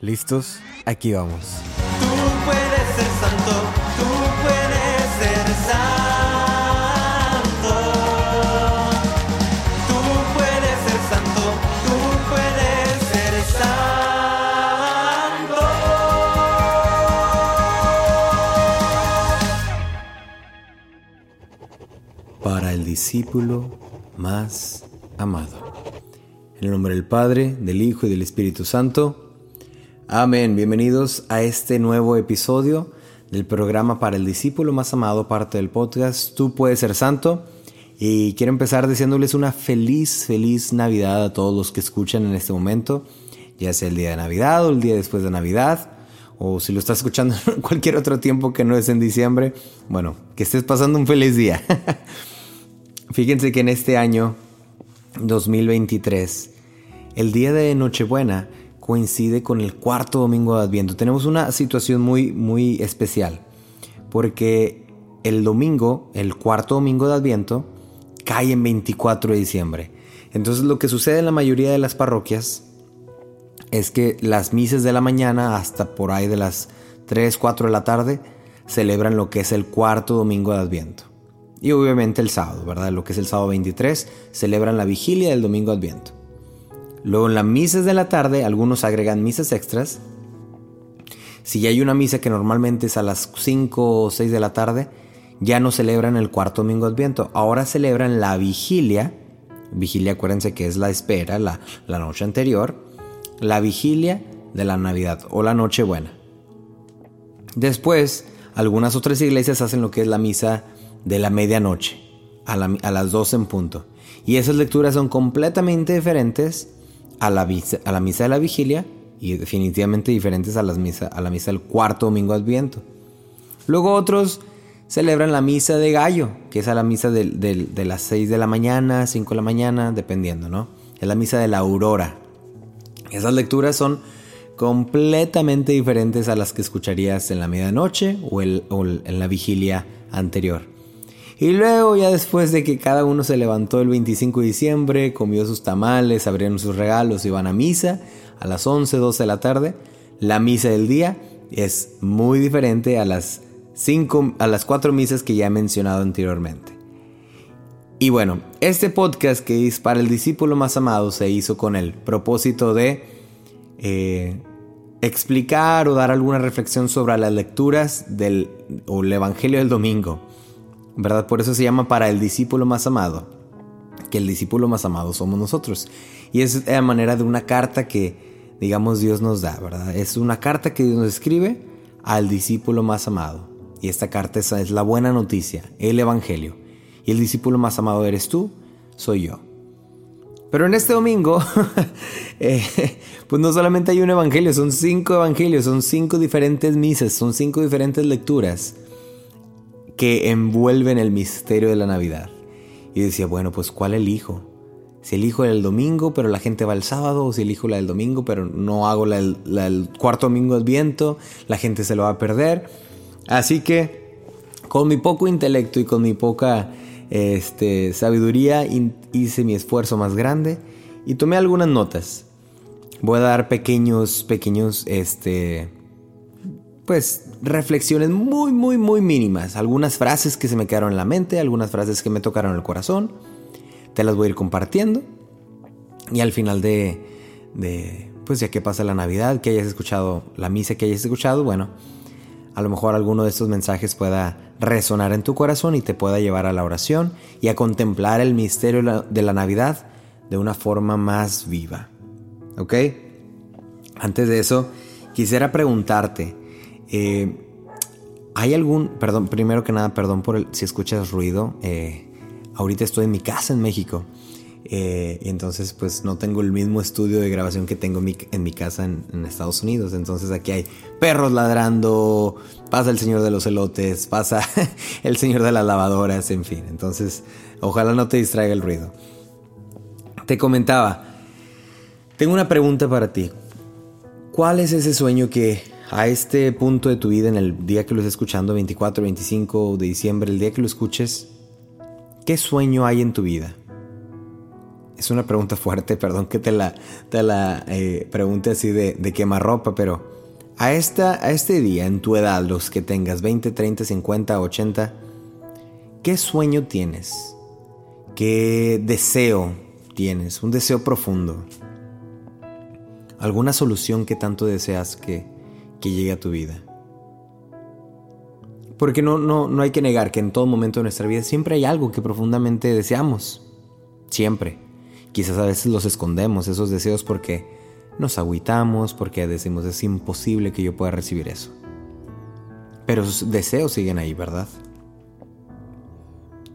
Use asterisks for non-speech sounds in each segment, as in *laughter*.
¿Listos? Aquí vamos. Tú puedes ser santo, tú puedes ser santo. Tú puedes ser santo, tú puedes ser santo. Para el discípulo más amado. En el nombre del Padre, del Hijo y del Espíritu Santo. Amén. Bienvenidos a este nuevo episodio del programa para el discípulo más amado, parte del podcast Tú puedes ser santo. Y quiero empezar diciéndoles una feliz, feliz Navidad a todos los que escuchan en este momento, ya sea el día de Navidad o el día después de Navidad, o si lo estás escuchando *laughs* en cualquier otro tiempo que no es en diciembre, bueno, que estés pasando un feliz día. *laughs* Fíjense que en este año 2023, el día de Nochebuena coincide con el cuarto domingo de Adviento. Tenemos una situación muy, muy especial, porque el domingo, el cuarto domingo de Adviento, cae en 24 de diciembre. Entonces lo que sucede en la mayoría de las parroquias es que las misas de la mañana hasta por ahí de las 3, 4 de la tarde celebran lo que es el cuarto domingo de Adviento. Y obviamente el sábado, ¿verdad? Lo que es el sábado 23, celebran la vigilia del domingo de Adviento. Luego en las misas de la tarde, algunos agregan misas extras. Si ya hay una misa que normalmente es a las 5 o 6 de la tarde, ya no celebran el cuarto domingo de Adviento. Ahora celebran la vigilia. Vigilia, acuérdense que es la espera, la, la noche anterior. La vigilia de la Navidad o la Nochebuena. Después, algunas otras iglesias hacen lo que es la misa de la medianoche, a, a las 12 en punto. Y esas lecturas son completamente diferentes a la, misa, a la misa de la vigilia y definitivamente diferentes a, las misa, a la misa del cuarto domingo de Adviento. Luego otros celebran la misa de gallo, que es a la misa del- de, las 6 de la mañana, 5 de la mañana, dependiendo, ¿no? Es la misa de la aurora. Esas lecturas son completamente diferentes a las que escucharías en la medianoche o, en la vigilia anterior. Y luego ya después de que cada uno se levantó el 25 de diciembre, comió sus tamales, abrieron sus regalos y van a misa a las 11, 12 de la tarde, la misa del día es muy diferente a las, cinco, a las cuatro misas que ya he mencionado anteriormente. Y bueno, este podcast que es para el discípulo más amado se hizo con el propósito de eh, explicar o dar alguna reflexión sobre las lecturas del o el Evangelio del domingo. ¿Verdad? Por eso se llama para el discípulo más amado. Que el discípulo más amado somos nosotros. Y es a manera de una carta que, digamos, Dios nos da, ¿verdad? Es una carta que Dios nos escribe al discípulo más amado. Y esta carta es, es la buena noticia, el Evangelio. Y el discípulo más amado eres tú, soy yo. Pero en este domingo, *laughs* eh, pues no solamente hay un evangelio, son cinco evangelios, son cinco diferentes misas, son cinco diferentes lecturas que envuelven el misterio de la Navidad. Y decía, bueno, pues ¿cuál elijo? Si elijo el domingo, pero la gente va el sábado, o si elijo la del domingo, pero no hago la del, la del cuarto domingo del viento, la gente se lo va a perder. Así que, con mi poco intelecto y con mi poca este, sabiduría, hice mi esfuerzo más grande y tomé algunas notas. Voy a dar pequeños, pequeños, este, pues reflexiones muy, muy, muy mínimas. Algunas frases que se me quedaron en la mente, algunas frases que me tocaron el corazón. Te las voy a ir compartiendo. Y al final de, de, pues ya que pasa la Navidad, que hayas escuchado la misa que hayas escuchado, bueno, a lo mejor alguno de estos mensajes pueda resonar en tu corazón y te pueda llevar a la oración y a contemplar el misterio de la- Navidad de una forma más viva. ¿Ok? Antes de eso, quisiera preguntarte, eh, ¿hay algún, perdón, primero que nada, perdón por si escuchas ruido, eh, ahorita estoy en mi casa en México, eh, y entonces pues no tengo el mismo estudio de grabación que tengo en mi, casa en Estados Unidos, entonces aquí hay perros ladrando, pasa el señor de los elotes, pasa *laughs* el señor de las lavadoras, en fin, entonces ojalá no te distraiga el ruido. Te comentaba, tengo una pregunta para ti. ¿Cuál es ese sueño que a este punto de tu vida, en el día que lo estés escuchando, 24, 25 de diciembre, el día que lo escuches, ¿qué sueño hay en tu vida? es una pregunta fuerte, *laughs* perdón que te la, te la eh, pregunte así de, de quemarropa, pero a, esta, a este día, en tu edad, los que tengas 20, 30, 50, 80, ¿qué sueño tienes? ¿Qué deseo tienes? Un deseo profundo. ¿Alguna solución que tanto deseas que, que llegue a tu vida? Porque no, no, no hay que negar que en todo momento de nuestra vida siempre hay algo que profundamente deseamos. Siempre. Quizás a veces los escondemos, esos deseos, porque nos agüitamos, porque decimos es imposible que yo pueda recibir eso. Pero sus deseos siguen ahí, ¿verdad?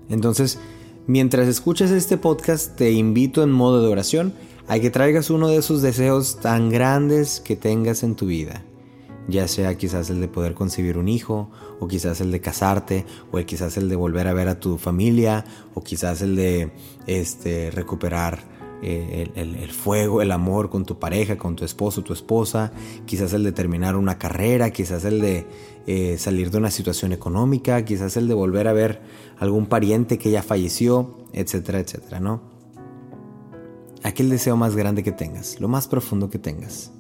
Entonces, mientras escuchas este podcast, te invito en modo de oración a que traigas uno de esos deseos tan grandes que tengas en tu vida ya sea quizás el de poder concebir un hijo, o quizás el de casarte, o quizás el de volver a ver a tu familia, o quizás el de este, recuperar eh, el, fuego, el amor con tu pareja, con tu esposo, tu esposa, quizás el de terminar una carrera, quizás el de eh, salir de una situación económica, quizás el de volver a ver algún pariente que ya falleció, etcétera, etcétera, ¿no? Aquel deseo más grande que tengas, lo más profundo que tengas.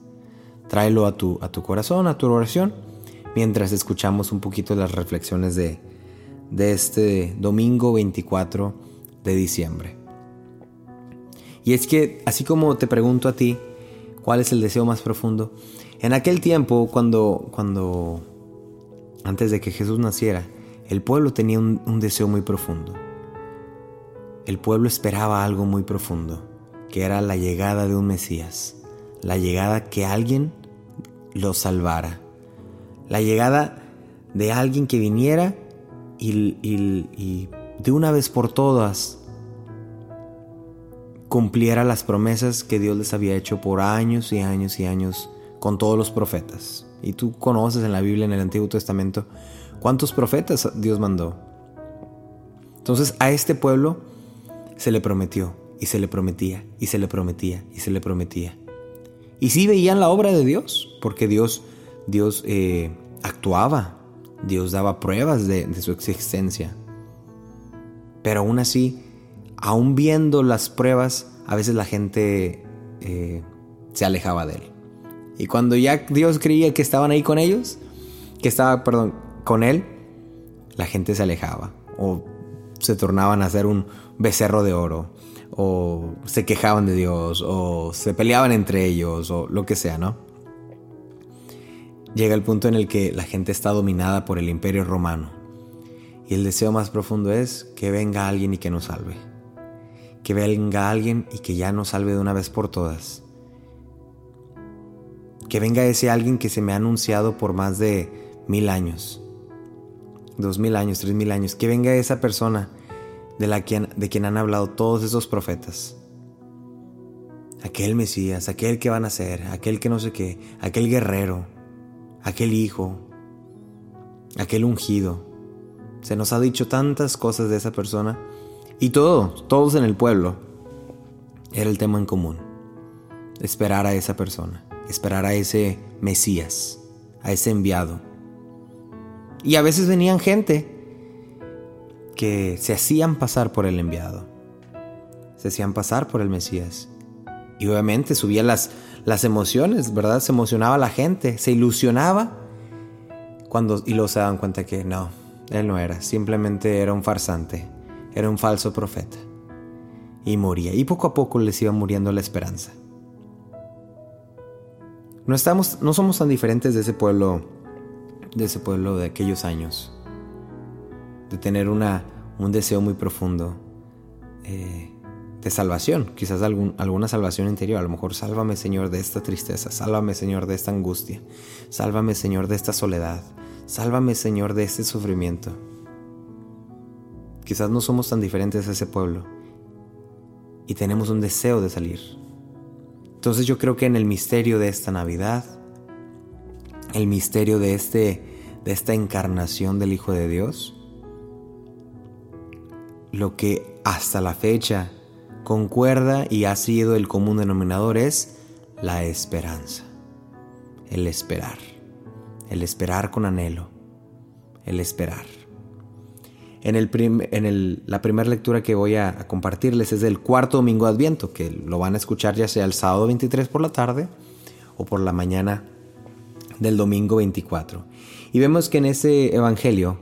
Tráelo a tu, a tu corazón, a tu oración, mientras escuchamos un poquito las reflexiones de, de este domingo 24 de diciembre. Y es que, así como te pregunto a ti, ¿cuál es el deseo más profundo? En aquel tiempo, cuando, cuando antes de que Jesús naciera, el pueblo tenía un, un deseo muy profundo. El pueblo esperaba algo muy profundo, que era la llegada de un Mesías, la llegada que alguien lo salvara. La llegada de alguien que viniera y, de una vez por todas cumpliera las promesas que Dios les había hecho por años y años y años con todos los profetas. Y tú conoces en la Biblia, en el Antiguo Testamento, cuántos profetas Dios mandó. Entonces a este pueblo se le prometió y se le prometía y se le prometía y se le prometía. Y sí veían la obra de Dios, porque Dios, Dios eh, actuaba, Dios daba pruebas de, su existencia. Pero aún así, aún viendo las pruebas, a veces la gente eh, se alejaba de él. Y cuando ya Dios creía que estaban ahí con ellos, que estaba, perdón, con él, la gente se alejaba o se tornaban a hacer un becerro de oro o se quejaban de Dios, o se peleaban entre ellos, o lo que sea, ¿no? Llega el punto en el que la gente está dominada por el imperio romano, y el deseo más profundo es que venga alguien y que nos salve. Que venga alguien y que ya nos salve de una vez por todas. Que venga ese alguien que se me ha anunciado por más de mil años, dos mil años, tres mil años. Que venga esa persona de, la quien, de quien han hablado todos esos profetas. Aquel Mesías, aquel que van a ser, aquel que no sé qué, aquel guerrero, aquel hijo, aquel ungido. Se nos ha dicho tantas cosas de esa persona y todos, todos en el pueblo, era el tema en común. Esperar a esa persona, esperar a ese Mesías, a ese enviado. Y a veces venían gente que se hacían pasar por el enviado, se hacían pasar por el Mesías. Y obviamente subía las, las emociones, ¿verdad? Se emocionaba la gente, se ilusionaba cuando, y luego se daban cuenta que no, él no era, simplemente era un farsante, era un falso profeta. Y moría, y poco a poco les iba muriendo la esperanza. No, estamos, no somos tan diferentes de ese pueblo, de ese pueblo de aquellos años de tener una, un deseo muy profundo eh, de salvación, quizás algún, alguna salvación interior. A lo mejor sálvame Señor de esta tristeza, sálvame Señor de esta angustia, sálvame Señor de esta soledad, sálvame Señor de este sufrimiento. Quizás no somos tan diferentes a ese pueblo y tenemos un deseo de salir. Entonces yo creo que en el misterio de esta Navidad, el misterio de, este, de esta encarnación del Hijo de Dios, lo que hasta la fecha concuerda y ha sido el común denominador es la esperanza. El esperar. El esperar con anhelo. El esperar. En, el en el, la primera lectura que voy a, compartirles es del cuarto domingo de Adviento, que lo van a escuchar ya sea el sábado 23 por la tarde o por la mañana del domingo 24. Y vemos que en ese evangelio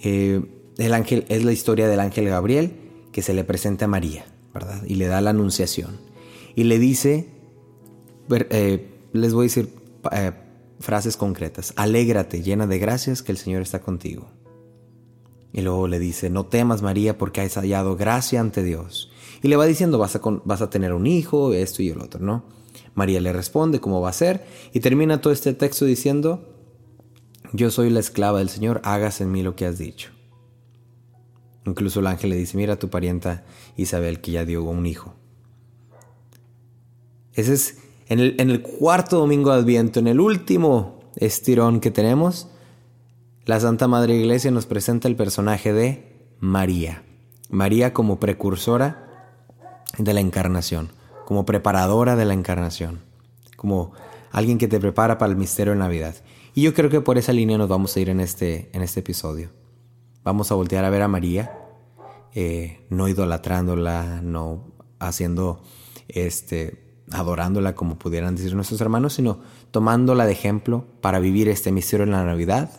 eh, el ángel es la historia del ángel Gabriel que se le presenta a María, ¿verdad? Y le da la anunciación. Y le dice, eh, les voy a decir eh, frases concretas, alégrate, llena de gracias, que el Señor está contigo. Y luego le dice, no temas María porque has hallado gracia ante Dios. Y le va diciendo, vas a, vas a tener un hijo, esto y el otro, ¿no? María le responde cómo va a ser y termina todo este texto diciendo, yo soy la esclava del Señor, hagas en mí lo que has dicho. Incluso el ángel le dice, mira a tu parienta Isabel que ya dio un hijo. Ese es en el, en el cuarto domingo de Adviento, en el último estirón que tenemos, la Santa Madre Iglesia nos presenta el personaje de María. María como precursora de la encarnación, como preparadora de la encarnación, como alguien que te prepara para el misterio de Navidad. Y yo creo que por esa línea nos vamos a ir en este, en este episodio. Vamos a voltear a ver a María, eh, no idolatrándola, no haciendo, este, adorándola como pudieran decir nuestros hermanos, sino tomándola de ejemplo para vivir este misterio en la Navidad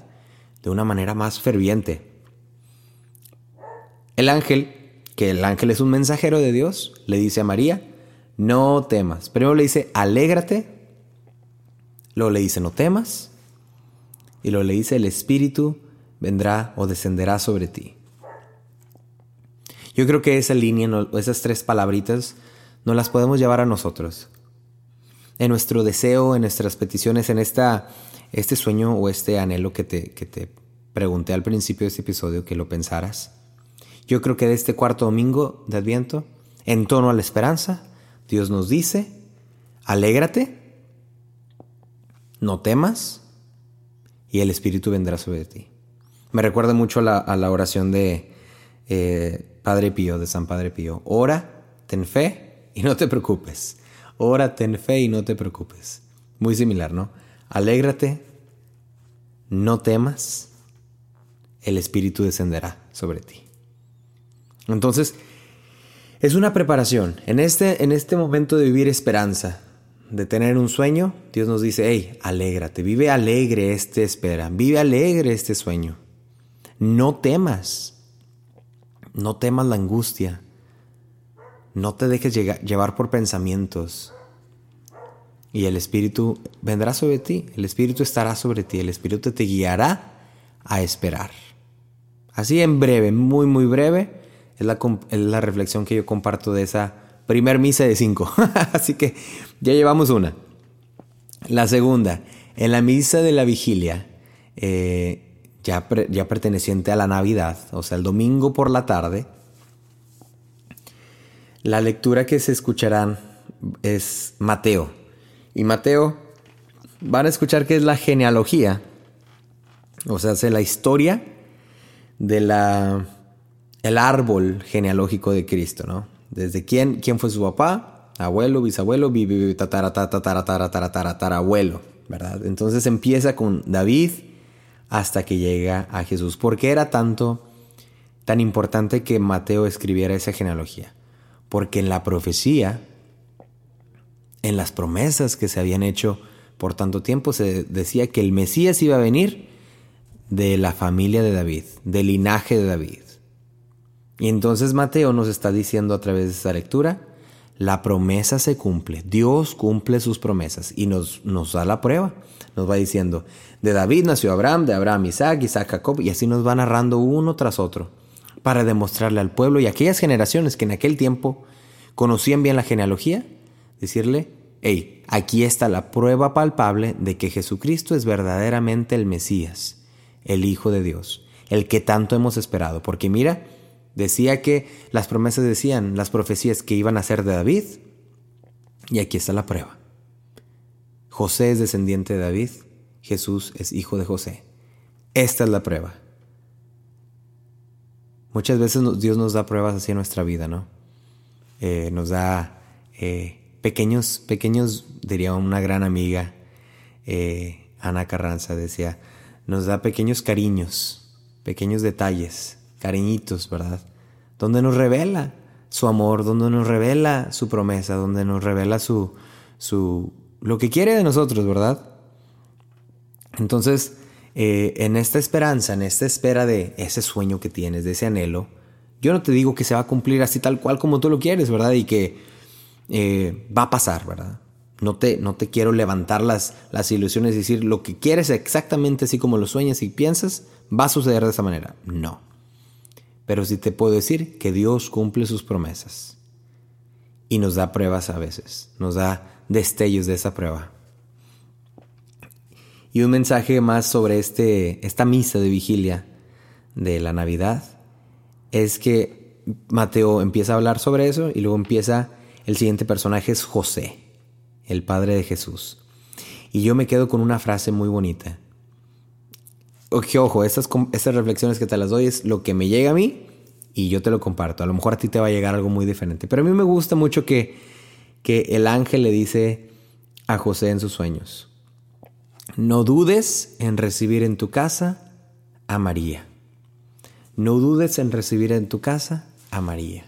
de una manera más ferviente. El ángel, que el ángel es un mensajero de Dios, le dice a María, no temas. Primero le dice, alégrate. Luego le dice, no temas. Y luego le dice, el Espíritu vendrá o descenderá sobre ti. Yo creo que esa línea, esas tres palabritas, no las podemos llevar a nosotros. En nuestro deseo, en nuestras peticiones, en esta, este sueño o este anhelo que te, que te pregunté al principio de este episodio, que lo pensaras. Yo creo que de este cuarto domingo de Adviento, en tono a la esperanza, Dios nos dice, alégrate, no temas, y el Espíritu vendrá sobre ti. Me recuerda mucho a la, oración de eh, Padre Pío, de San Padre Pío. Ora, ten fe y no te preocupes. Ora, ten fe y no te preocupes. Muy similar, ¿no? Alégrate, no temas, el Espíritu descenderá sobre ti. Entonces, es una preparación. En este, en este momento de vivir esperanza, de tener un sueño, Dios nos dice, hey, alégrate, vive alegre este espera, vive alegre este sueño. No temas, no temas la angustia, no te dejes llevar por pensamientos. Y el Espíritu vendrá sobre ti, el Espíritu estará sobre ti, el Espíritu te guiará a esperar. Así en breve, muy, muy breve, es la, reflexión que yo comparto de esa primer misa de cinco. *laughs* Así que ya llevamos una. La segunda, en la misa de la vigilia, eh, ya, ya perteneciente a la Navidad, o sea, el domingo por la tarde, la lectura que se escucharán es Mateo. Y Mateo, van a escuchar que es la genealogía, o sea, es la historia de el árbol genealógico de Cristo, ¿no? Desde quién, quién fue su papá, abuelo, bisabuelo, tatara, tatara, tatara, abuelo, ¿verdad? Entonces empieza con David hasta que llega a Jesús. ¿Por qué era tanto, tan importante que Mateo escribiera esa genealogía? Porque en la profecía, en las promesas que se habían hecho por tanto tiempo, se decía que el Mesías iba a venir de la familia de David, del linaje de David. Y entonces Mateo nos está diciendo a través de esta lectura, la promesa se cumple, Dios cumple sus promesas y nos, nos da la prueba. Nos va diciendo, de David nació Abraham, de Abraham Isaac, Isaac Jacob, y así nos va narrando uno tras otro, para demostrarle al pueblo y a aquellas generaciones que en aquel tiempo conocían bien la genealogía, decirle, hey, aquí está la prueba palpable de que Jesucristo es verdaderamente el Mesías, el Hijo de Dios, el que tanto hemos esperado, porque mira, Decía que las promesas decían, las profecías que iban a ser de David. Y aquí está la prueba. José es descendiente de David, Jesús es hijo de José. Esta es la prueba. Muchas veces Dios nos da pruebas así en nuestra vida, ¿no? Eh, nos da eh, pequeños, pequeños, diría una gran amiga, eh, Ana Carranza, decía, nos da pequeños cariños, pequeños detalles cariñitos, ¿verdad? Donde nos revela su amor, donde nos revela su promesa, donde nos revela su, su, lo que quiere de nosotros, ¿verdad? Entonces, eh, en esta esperanza, en esta espera de ese sueño que tienes, de ese anhelo, yo no te digo que se va a cumplir así tal cual como tú lo quieres, ¿verdad? Y que eh, va a pasar, ¿verdad? No te, no te quiero levantar las, las ilusiones y decir lo que quieres exactamente así como lo sueñas y piensas, va a suceder de esa manera. No. Pero sí te puedo decir que Dios cumple sus promesas. Y nos da pruebas a veces. Nos da destellos de esa prueba. Y un mensaje más sobre este, esta misa de vigilia de la Navidad es que Mateo empieza a hablar sobre eso y luego empieza el siguiente personaje es José, el padre de Jesús. Y yo me quedo con una frase muy bonita. Oye, ojo, estas, reflexiones que te las doy es lo que me llega a mí y yo te lo comparto. A lo mejor a ti te va a llegar algo muy diferente. Pero a mí me gusta mucho que, que el ángel le dice a José en sus sueños, no dudes en recibir en tu casa a María. No dudes en recibir en tu casa a María.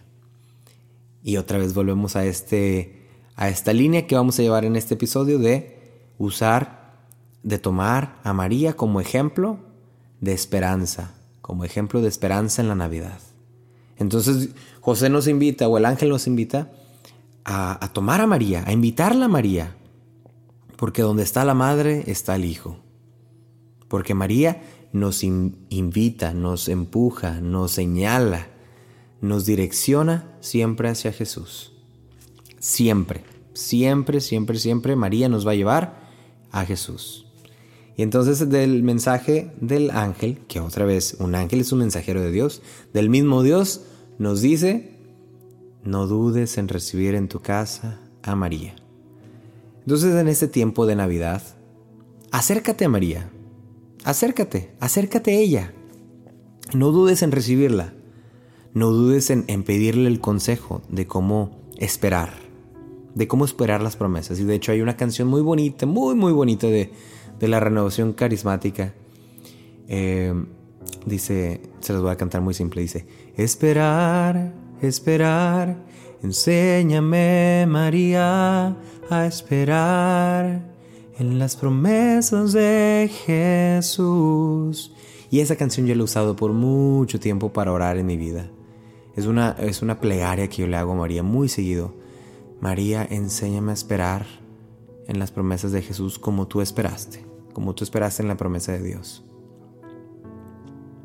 Y otra vez volvemos a, este, a esta línea que vamos a llevar en este episodio de usar, de tomar a María como ejemplo de esperanza, como ejemplo de esperanza en la Navidad. Entonces José nos invita, o el ángel nos invita, a, tomar a María, a invitarla a María, porque donde está la madre está el hijo. Porque María nos invita, nos empuja, nos señala nos direcciona siempre hacia Jesús. Siempre, siempre, siempre, siempre María nos va a llevar a Jesús. Y entonces del mensaje del ángel, que otra vez un ángel es un mensajero de Dios, del mismo Dios nos dice, no dudes en recibir en tu casa a María. Entonces en este tiempo de Navidad, acércate a María, acércate, acércate a ella. No dudes en recibirla no dudes en, pedirle el consejo de cómo esperar, de cómo esperar las promesas. Y de hecho hay una canción muy bonita, muy, muy bonita de, la renovación carismática. Eh, dice, se las voy a cantar muy simple, dice, esperar, esperar, enséñame María a esperar en las promesas de Jesús. Y esa canción yo la he usado por mucho tiempo para orar en mi vida. Es una, es una plegaria que yo le hago a María muy seguido. María, enséñame a esperar en las promesas de Jesús como tú esperaste, como tú esperaste en la promesa de Dios.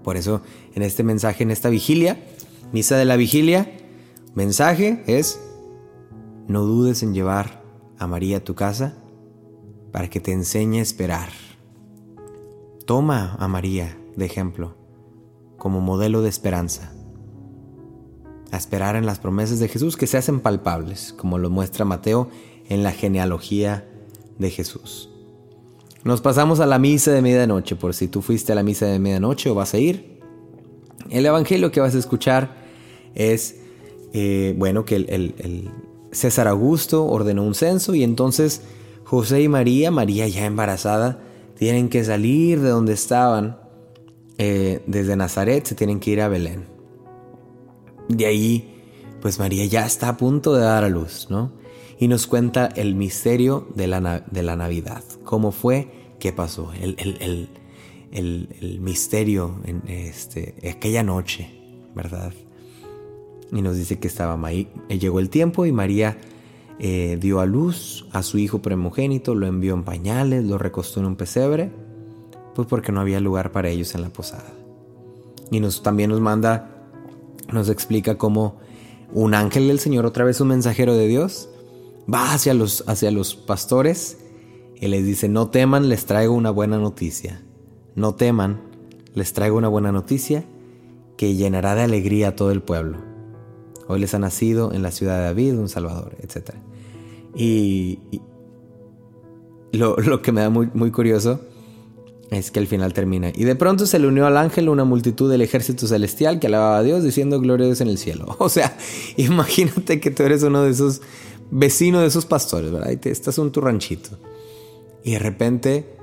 Por eso, en este mensaje, en esta vigilia, misa de la vigilia, mensaje es, no dudes en llevar a María a tu casa para que te enseñe a esperar. Toma a María de ejemplo, como modelo de esperanza a esperar en las promesas de Jesús que se hacen palpables, como lo muestra Mateo en la genealogía de Jesús. Nos pasamos a la misa de medianoche, por si tú fuiste a la misa de medianoche o vas a ir. El evangelio que vas a escuchar es, eh, bueno, que el, César Augusto ordenó un censo y entonces José y María, María ya embarazada, tienen que salir de donde estaban, eh, desde Nazaret, se tienen que ir a Belén. De ahí, pues María ya está a punto de dar a luz, ¿no? Y nos cuenta el misterio de la, de la Navidad. ¿Cómo fue? ¿Qué pasó? El, el, misterio en este, aquella noche, ¿verdad? Y nos dice que estaba ahí. Eh, llegó el tiempo y María eh, dio a luz a su hijo primogénito, lo envió en pañales, lo recostó en un pesebre, pues porque no había lugar para ellos en la posada. Y nos, también nos manda nos explica cómo un ángel del Señor, otra vez un mensajero de Dios, va hacia los, hacia los pastores y les dice, no teman, les traigo una buena noticia. No teman, les traigo una buena noticia que llenará de alegría a todo el pueblo. Hoy les ha nacido en la ciudad de David un Salvador, etc. Y, lo, que me da muy, muy curioso es que al final termina. Y de pronto se le unió al ángel una multitud del ejército celestial que alababa a Dios diciendo gloria a Dios en el cielo. *laughs* O sea, imagínate que tú eres uno de esos vecinos de esos pastores, ¿verdad? Y te, estás en tu ranchito. Y de repente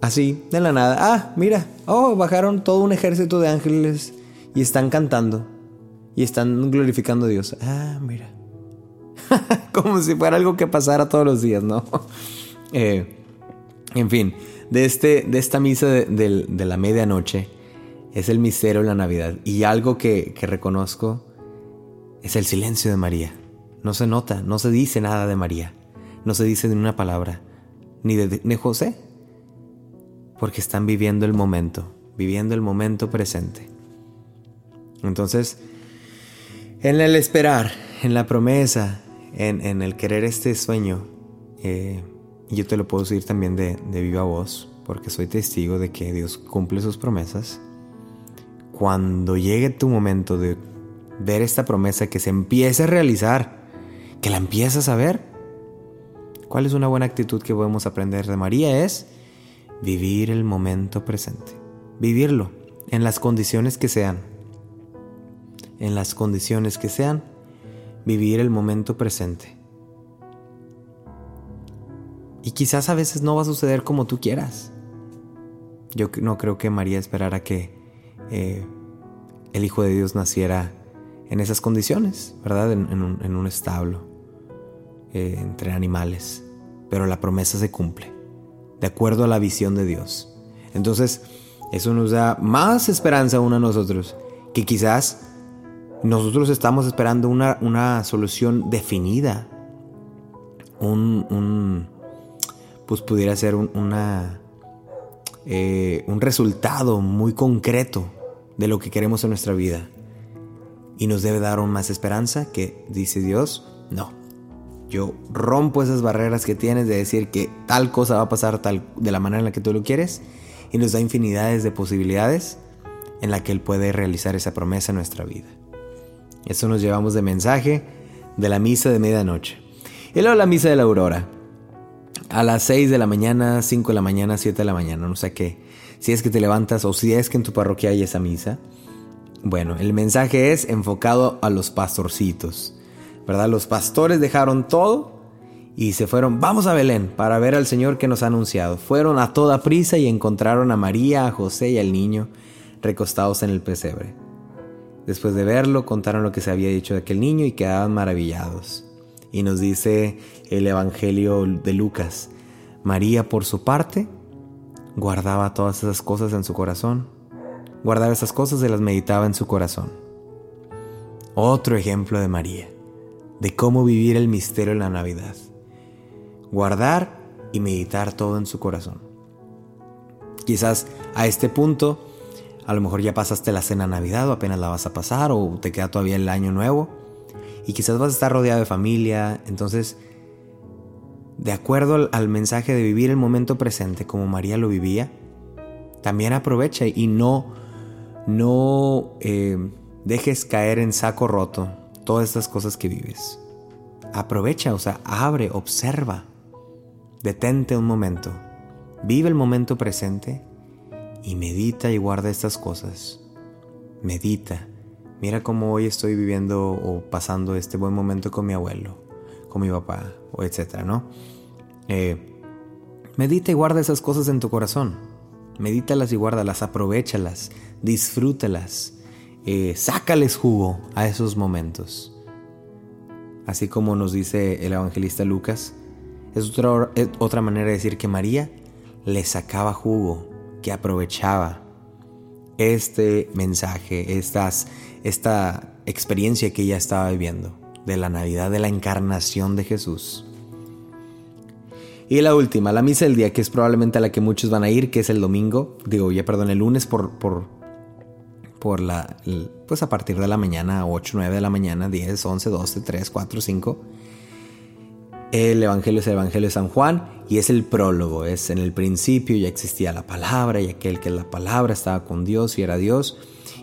Así, de la nada. Ah, mira. Oh, bajaron todo un ejército de ángeles y están cantando. Y están glorificando a Dios. Ah, mira. *laughs* Como si fuera algo que pasara todos los días, ¿no? *laughs* Eh, en fin, de, este, de esta misa de, la medianoche es el misterio de la Navidad. Y algo que reconozco es el silencio de María. No se nota, no se dice nada de María. No se dice ni una palabra. Ni de, José. Porque están viviendo el momento. Viviendo el momento presente. Entonces, en el esperar, en la promesa, en, el querer este sueño, eh, yo te lo puedo decir también de, de viva voz, porque soy testigo de que Dios cumple sus promesas. Cuando llegue tu momento de ver esta promesa que se empiece a realizar, que la empiezas a ver, ¿cuál es una buena actitud que podemos aprender de María? Es vivir el momento presente, vivirlo en las condiciones que sean en las condiciones que sean, vivir el momento presente. Y quizás a veces no va a suceder como tú quieras. Yo no creo que María esperara que eh, el Hijo de Dios naciera en esas condiciones, ¿verdad? En, un, establo, eh, entre animales. Pero la promesa se cumple, de acuerdo a la visión de Dios. Entonces, eso nos da más esperanza aún a nosotros, que quizás nosotros estamos esperando una, solución definida. Un, pues pudiera ser un, una, eh, un resultado muy concreto de lo que queremos en nuestra vida. Y nos debe dar aún más esperanza que dice Dios, no. Yo rompo esas barreras que tienes de decir que tal cosa va a pasar tal, de la manera en la que tú lo quieres y nos da infinidades de posibilidades en la que Él puede realizar esa promesa en nuestra vida. Eso nos llevamos de mensaje de la misa de medianoche. Y luego la misa de la aurora. A las 6 de la mañana, 5 de la mañana, 7 de la mañana. No sé qué. Si es que te levantas o si es que en tu parroquia hay esa misa. Bueno, el mensaje es enfocado a los pastorcitos. ¿Verdad? Los pastores dejaron todo y se fueron, vamos a Belén para ver al Señor que nos ha anunciado. Fueron a toda prisa y encontraron a María, a José y al niño recostados en el pesebre. Después de verlo, contaron lo que se había dicho de aquel niño y quedaban maravillados. Y nos dice el Evangelio de Lucas, María por su parte guardaba todas esas cosas en su corazón, guardaba esas cosas y las meditaba en su corazón. Otro ejemplo de María, de cómo vivir el misterio de la Navidad. Guardar y meditar todo en su corazón. Quizás a este punto a lo mejor ya pasaste la cena Navidad o apenas la vas a pasar o te queda todavía el año nuevo. Y quizás vas a estar rodeado de familia. Entonces, de acuerdo al, mensaje de vivir el momento presente como María lo vivía, también aprovecha y no, no eh, dejes caer en saco roto todas estas cosas que vives. Aprovecha, o sea, abre, observa, detente un momento, vive el momento presente y medita y guarda estas cosas. Medita. Mira cómo hoy estoy viviendo o pasando este buen momento con mi abuelo, con mi papá, o etcétera, ¿no? Eh, medita y guarda esas cosas en tu corazón. Medítalas y guárdalas, aprovechalas, disfrútalas, eh, sácales jugo a esos momentos. Así como nos dice el evangelista Lucas, es otra, otra manera de decir que María le sacaba jugo que aprovechaba este mensaje, estas, esta experiencia que ella estaba viviendo de la Navidad, de la encarnación de Jesús. Y la última, la misa del día, que es probablemente a la que muchos van a ir, que es el domingo, digo, ya perdón, el lunes por, por, por la, pues a partir de la mañana, 8, 9 de la mañana, 10, 11, 12, 3, 4, 5. El Evangelio es el Evangelio de San Juan y es el prólogo, es en el principio ya existía la palabra y aquel que la palabra estaba con Dios y era Dios.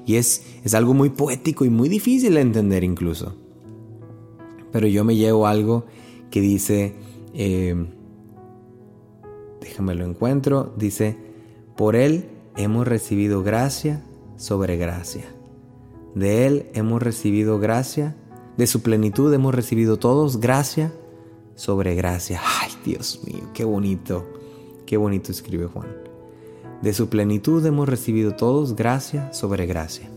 Y es, es algo muy poético y muy difícil de entender incluso. Pero yo me llevo algo que dice, eh, déjame lo encuentro, dice, por Él hemos recibido gracia sobre gracia. De Él hemos recibido gracia, de su plenitud hemos recibido todos gracia sobre gracia. Ay, Dios mío, qué bonito, qué bonito escribe Juan. De su plenitud hemos recibido todos gracia sobre gracia.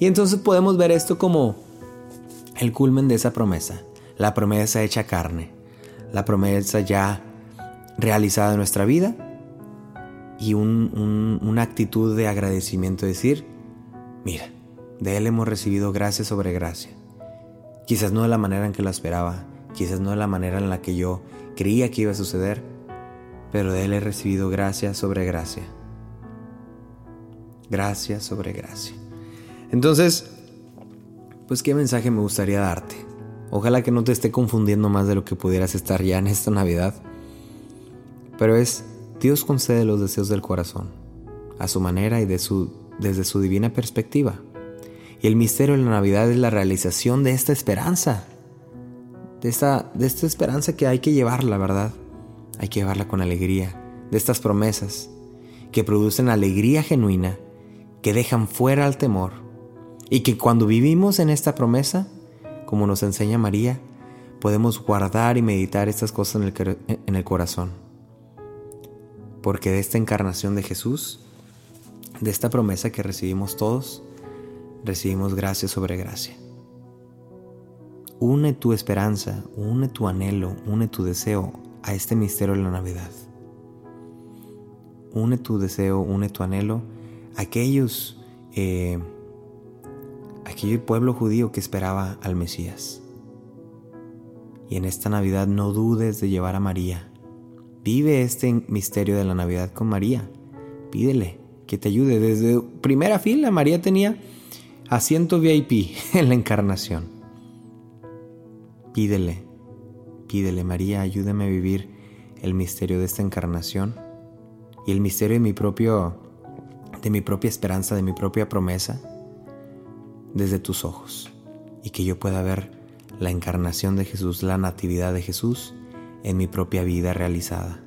Y entonces podemos ver esto como el culmen de esa promesa, la promesa hecha carne, la promesa ya realizada en nuestra vida y una actitud de agradecimiento, decir, mira, de Él hemos recibido gracia sobre gracia. Quizás no de la manera en que lo esperaba, quizás no de la manera en la que yo creía que iba a suceder, pero de Él he recibido gracia sobre gracia. Gracia sobre gracia. Entonces, pues qué mensaje me gustaría darte. Ojalá que no te esté confundiendo más de lo que pudieras estar ya en esta Navidad. Pero es, Dios concede los deseos del corazón, a su manera y de su, desde su divina perspectiva. Y el misterio de la Navidad es la realización de esta esperanza. De esta, de esta esperanza que hay que llevarla, ¿verdad? Hay que llevarla con alegría. De estas promesas que producen alegría genuina, que dejan fuera al temor. Y que cuando vivimos en esta promesa, como nos enseña María, podemos guardar y meditar estas cosas en el, en el corazón. Porque de esta encarnación de Jesús, de esta promesa que recibimos todos, recibimos gracia sobre gracia. Une tu esperanza, une tu anhelo, une tu deseo a este misterio de la Navidad. Une tu deseo, une tu anhelo a aquellos, eh, aquel pueblo judío que esperaba al Mesías. Y en esta Navidad no dudes de llevar a María. Vive este misterio de la Navidad con María. Pídele que te ayude. Desde primera fila María tenía asiento VIP *laughs* en la encarnación. Pídele, pídele María, ayúdame a vivir el misterio de esta encarnación y el misterio de mi propio de mi propia esperanza, de mi propia promesa desde tus ojos y que yo pueda ver la encarnación de Jesús, la natividad de Jesús en mi propia vida realizada.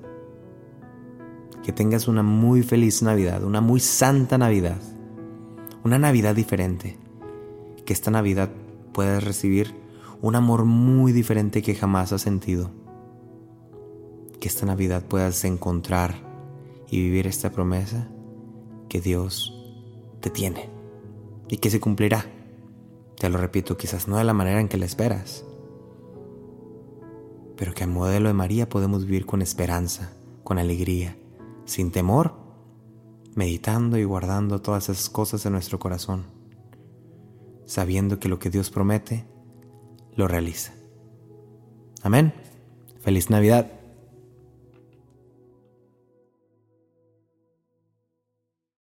Que tengas una muy feliz Navidad, una muy santa Navidad una Navidad diferente. Que esta Navidad puedas recibir un amor muy diferente que jamás has sentido. Que esta Navidad puedas encontrar y vivir esta promesa que Dios te tiene y que se cumplirá. Te lo repito, quizás no de la manera en que la esperas, pero que al modelo de María podemos vivir con esperanza, con alegría, sin temor meditando y guardando todas esas cosas en nuestro corazón, sabiendo que lo que Dios promete, lo realiza. Amén. Feliz Navidad.